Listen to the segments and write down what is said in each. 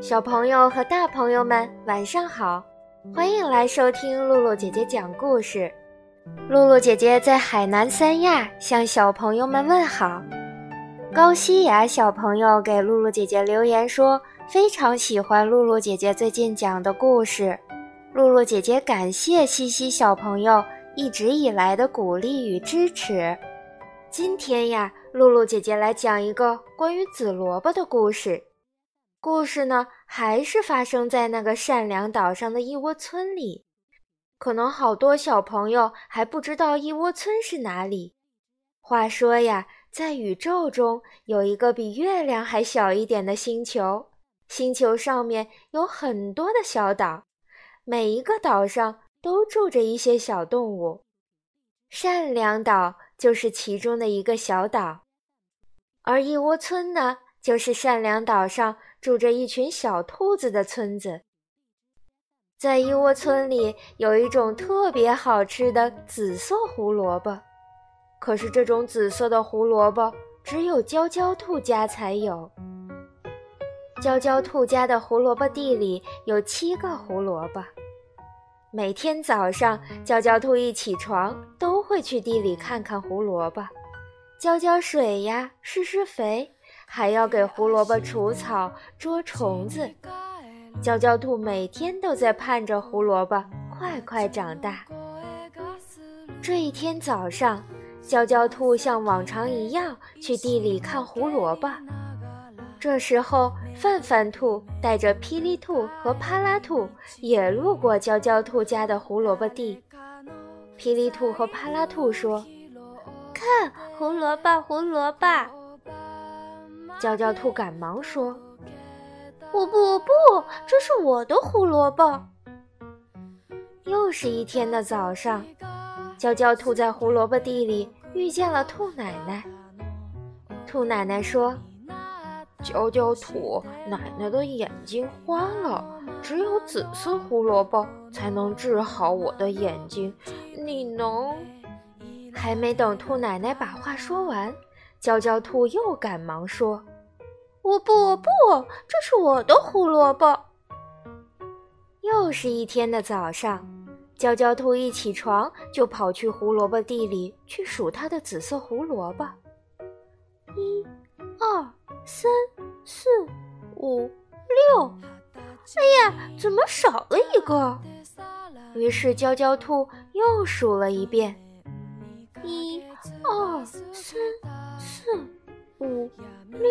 小朋友和大朋友们，晚上好！欢迎来收听露露姐姐讲故事。露露姐姐在海南三亚向小朋友们问好。高西雅小朋友给露露姐姐留言说，非常喜欢露露姐姐最近讲的故事。露露姐姐感谢西西小朋友一直以来的鼓励与支持。今天呀，露露姐姐来讲一个关于紫萝卜的故事。故事呢，还是发生在那个善良岛上的一窝村里。可能好多小朋友还不知道一窝村是哪里。话说呀，在宇宙中有一个比月亮还小一点的星球，星球上面有很多的小岛，每一个岛上都住着一些小动物。善良岛就是其中的一个小岛，而一窝村呢，就是善良岛上。住着一群小兔子的村子，在一窝村里有一种特别好吃的紫色胡萝卜，可是这种紫色的胡萝卜只有娇娇兔家才有。娇娇兔家的胡萝卜地里有七个胡萝卜，每天早上娇娇兔一起床都会去地里看看胡萝卜，浇浇水呀，施施肥。还要给胡萝卜除草、捉虫子。娇娇兔每天都在盼着胡萝卜快快长大。这一天早上，娇娇兔像往常一样去地里看胡萝卜。这时候，范范兔带着霹雳兔和帕拉兔也路过娇娇兔家的胡萝卜地。霹雳兔和帕拉兔说：“看胡萝卜，胡萝卜。”娇娇兔赶忙说：“不不不，这是我的胡萝卜。”又是一天的早上，娇娇兔在胡萝卜地里遇见了兔奶奶。兔奶奶说：“娇娇兔，奶奶的眼睛花了，只有紫色胡萝卜才能治好我的眼睛。你能……”还没等兔奶奶把话说完，娇娇兔又赶忙说。我不，不，这是我的胡萝卜。又是一天的早上，娇娇兔一起床就跑去胡萝卜地里去数它的紫色胡萝卜。一、二、三、四、五、六。哎呀，怎么少了一个？于是娇娇兔又数了一遍：一、二、三、四、五、六。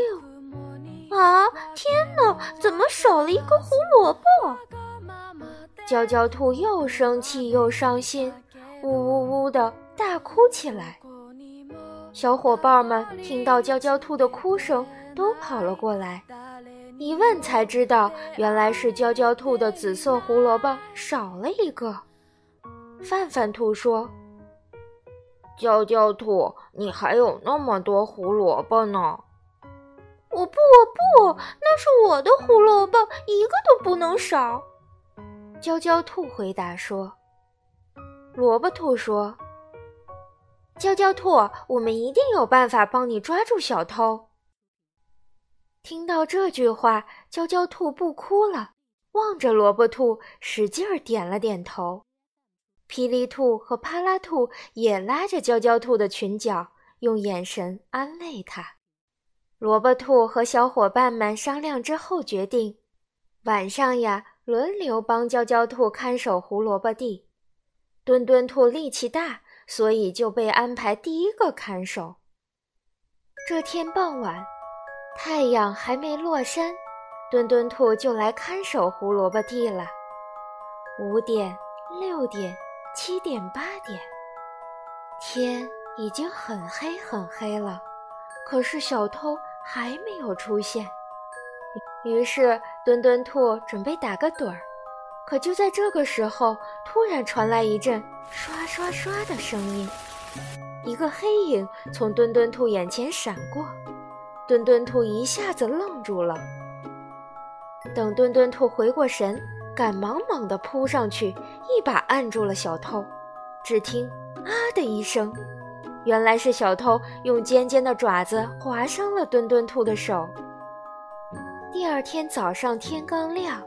啊！天哪，怎么少了一个胡萝卜？娇娇兔又生气又伤心，呜呜呜的大哭起来。小伙伴们听到娇娇兔的哭声，都跑了过来。一问才知道，原来是娇娇兔的紫色胡萝卜少了一个。范范兔说：“娇娇兔，你还有那么多胡萝卜呢。”我不，我不，那是我的胡萝卜，一个都不能少。娇娇兔回答说：“萝卜兔说，娇娇兔，我们一定有办法帮你抓住小偷。”听到这句话，娇娇兔不哭了，望着萝卜兔，使劲儿点了点头。霹雳兔和帕拉兔也拉着娇娇兔的裙角，用眼神安慰它。萝卜兔和小伙伴们商量之后决定，晚上呀轮流帮娇娇兔看守胡萝卜地。墩墩兔力气大，所以就被安排第一个看守。这天傍晚，太阳还没落山，墩墩兔就来看守胡萝卜地了。五点、六点、七点、八点，天已经很黑很黑了，可是小偷。还没有出现，于是墩墩兔准备打个盹儿，可就在这个时候，突然传来一阵刷刷刷的声音，一个黑影从墩墩兔眼前闪过，墩墩兔一下子愣住了。等墩墩兔回过神，赶忙猛地扑上去，一把按住了小偷。只听“啊”的一声，原来是小偷用尖尖的爪子划伤了墩墩兔的手。第二天早上天刚亮，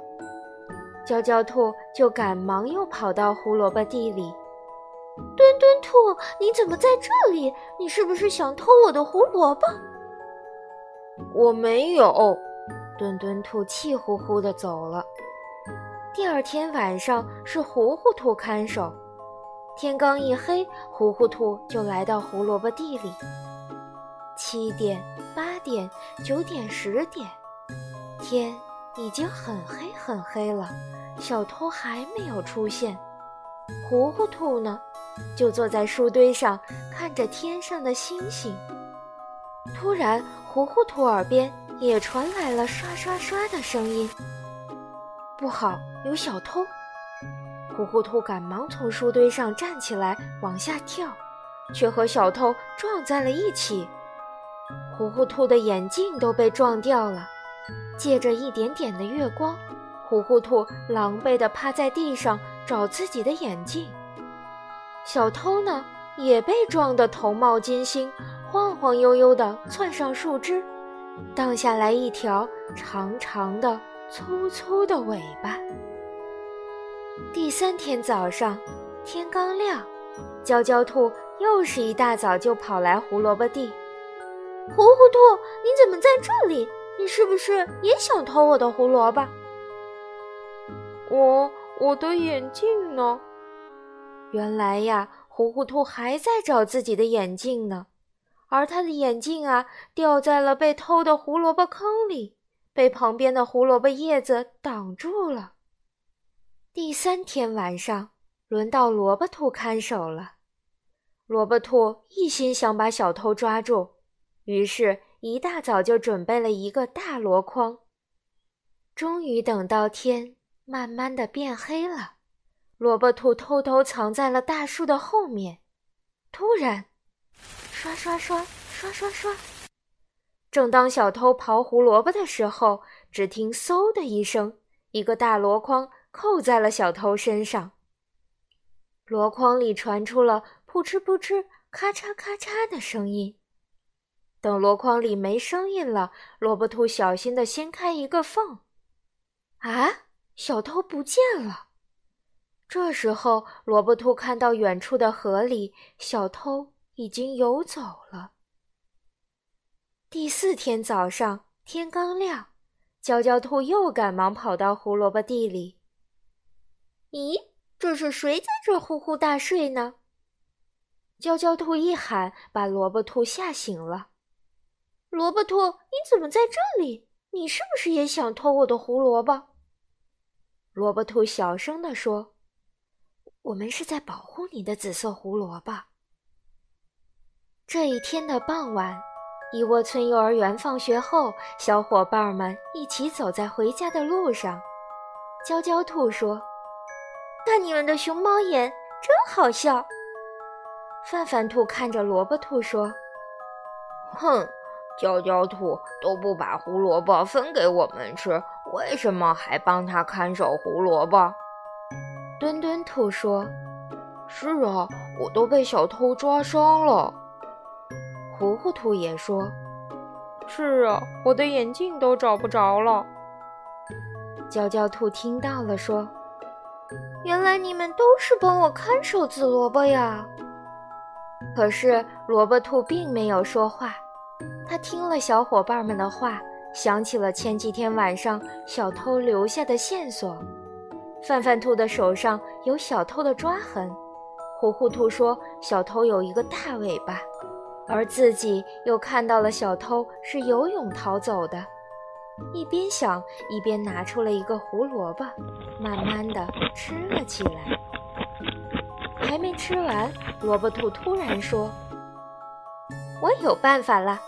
娇娇兔就赶忙又跑到胡萝卜地里。墩墩兔，你怎么在这里？你是不是想偷我的胡萝卜？我没有。墩墩兔气呼呼地走了。第二天晚上是糊糊兔看守。天刚一黑，糊糊兔就来到胡萝卜地里。七点、八点、九点、十点，天已经很黑很黑了，小偷还没有出现。糊糊兔呢，就坐在树堆上看着天上的星星。突然，糊糊兔耳边也传来了刷刷刷的声音。不好，有小偷！糊糊兔赶忙从树堆上站起来，往下跳，却和小偷撞在了一起。糊糊兔的眼镜都被撞掉了。借着一点点的月光，糊糊兔狼狈地趴在地上找自己的眼镜。小偷呢，也被撞得头冒金星，晃晃悠悠地窜上树枝，荡下来一条长长的、粗粗的尾巴。第三天早上，天刚亮，娇娇兔又是一大早就跑来胡萝卜地。糊糊兔，你怎么在这里？你是不是也想偷我的胡萝卜？我我的眼镜呢？原来呀，糊糊兔还在找自己的眼镜呢，而他的眼镜啊，掉在了被偷的胡萝卜坑里，被旁边的胡萝卜叶子挡住了。第三天晚上，轮到萝卜兔看守了。萝卜兔一心想把小偷抓住，于是，一大早就准备了一个大箩筐。终于等到天慢慢的变黑了，萝卜兔偷偷藏在了大树的后面。突然，刷刷刷，刷刷刷！正当小偷刨胡萝卜的时候，只听“嗖”的一声，一个大箩筐。扣在了小偷身上，箩筐里传出了扑哧扑哧、咔嚓咔嚓的声音。等箩筐里没声音了，萝卜兔小心地掀开一个缝，啊，小偷不见了。这时候，萝卜兔看到远处的河里，小偷已经游走了。第四天早上，天刚亮，娇娇兔又赶忙跑到胡萝卜地里。咦，这是谁在这呼呼大睡呢？娇娇兔一喊，把萝卜兔吓醒了。萝卜兔，你怎么在这里？你是不是也想偷我的胡萝卜？萝卜兔小声地说：“我们是在保护你的紫色胡萝卜。”这一天的傍晚，一窝村幼儿园放学后，小伙伴们一起走在回家的路上。娇娇兔说。看你们的熊猫眼，真好笑。范范兔看着萝卜兔说：“哼，娇娇兔都不把胡萝卜分给我们吃，为什么还帮他看守胡萝卜？”墩墩兔说：“是啊，我都被小偷抓伤了。”糊糊兔也说：“是啊，我的眼镜都找不着了。”娇娇兔听到了说。原来你们都是帮我看守紫萝卜呀！可是萝卜兔并没有说话，他听了小伙伴们的话，想起了前几天晚上小偷留下的线索。范范兔的手上有小偷的抓痕，糊糊兔说小偷有一个大尾巴，而自己又看到了小偷是游泳逃走的。一边想，一边拿出了一个胡萝卜，慢慢的吃了起来。还没吃完，萝卜兔突然说：“我有办法了，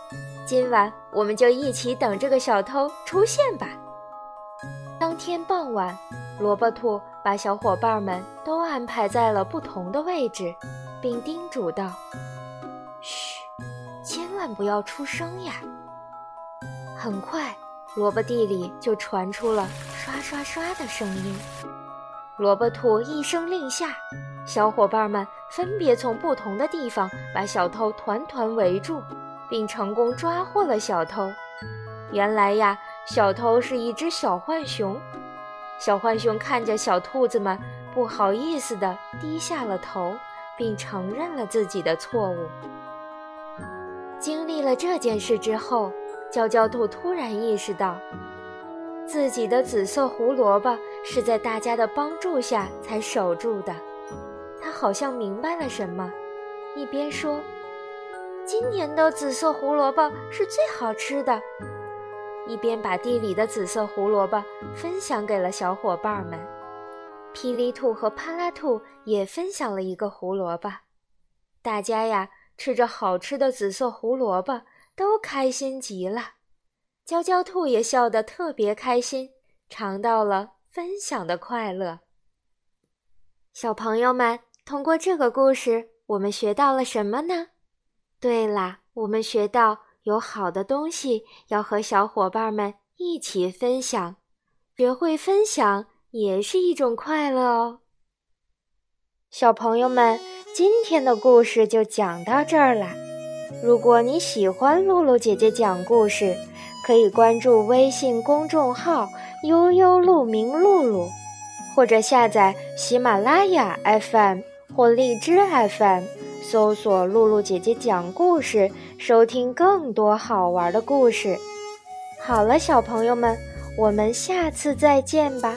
今晚我们就一起等这个小偷出现吧。”当天傍晚，萝卜兔把小伙伴们都安排在了不同的位置，并叮嘱道：“嘘，千万不要出声呀。”很快。萝卜地里就传出了刷刷刷的声音。萝卜兔一声令下，小伙伴们分别从不同的地方把小偷团团围住，并成功抓获了小偷。原来呀，小偷是一只小浣熊。小浣熊看着小兔子们，不好意思地低下了头，并承认了自己的错误。经历了这件事之后，娇娇兔突然意识到。自己的紫色胡萝卜是在大家的帮助下才守住的，他好像明白了什么，一边说：“今年的紫色胡萝卜是最好吃的。”一边把地里的紫色胡萝卜分享给了小伙伴们。霹雳兔和帕拉兔也分享了一个胡萝卜，大家呀吃着好吃的紫色胡萝卜，都开心极了。娇娇兔也笑得特别开心，尝到了分享的快乐。小朋友们，通过这个故事，我们学到了什么呢？对啦，我们学到有好的东西要和小伙伴们一起分享，学会分享也是一种快乐哦。小朋友们，今天的故事就讲到这儿啦。如果你喜欢露露姐姐讲故事，可以关注微信公众号“悠悠鹿鸣露露”，或者下载喜马拉雅 FM 或荔枝 FM，搜索“露露姐姐讲故事”，收听更多好玩的故事。好了，小朋友们，我们下次再见吧。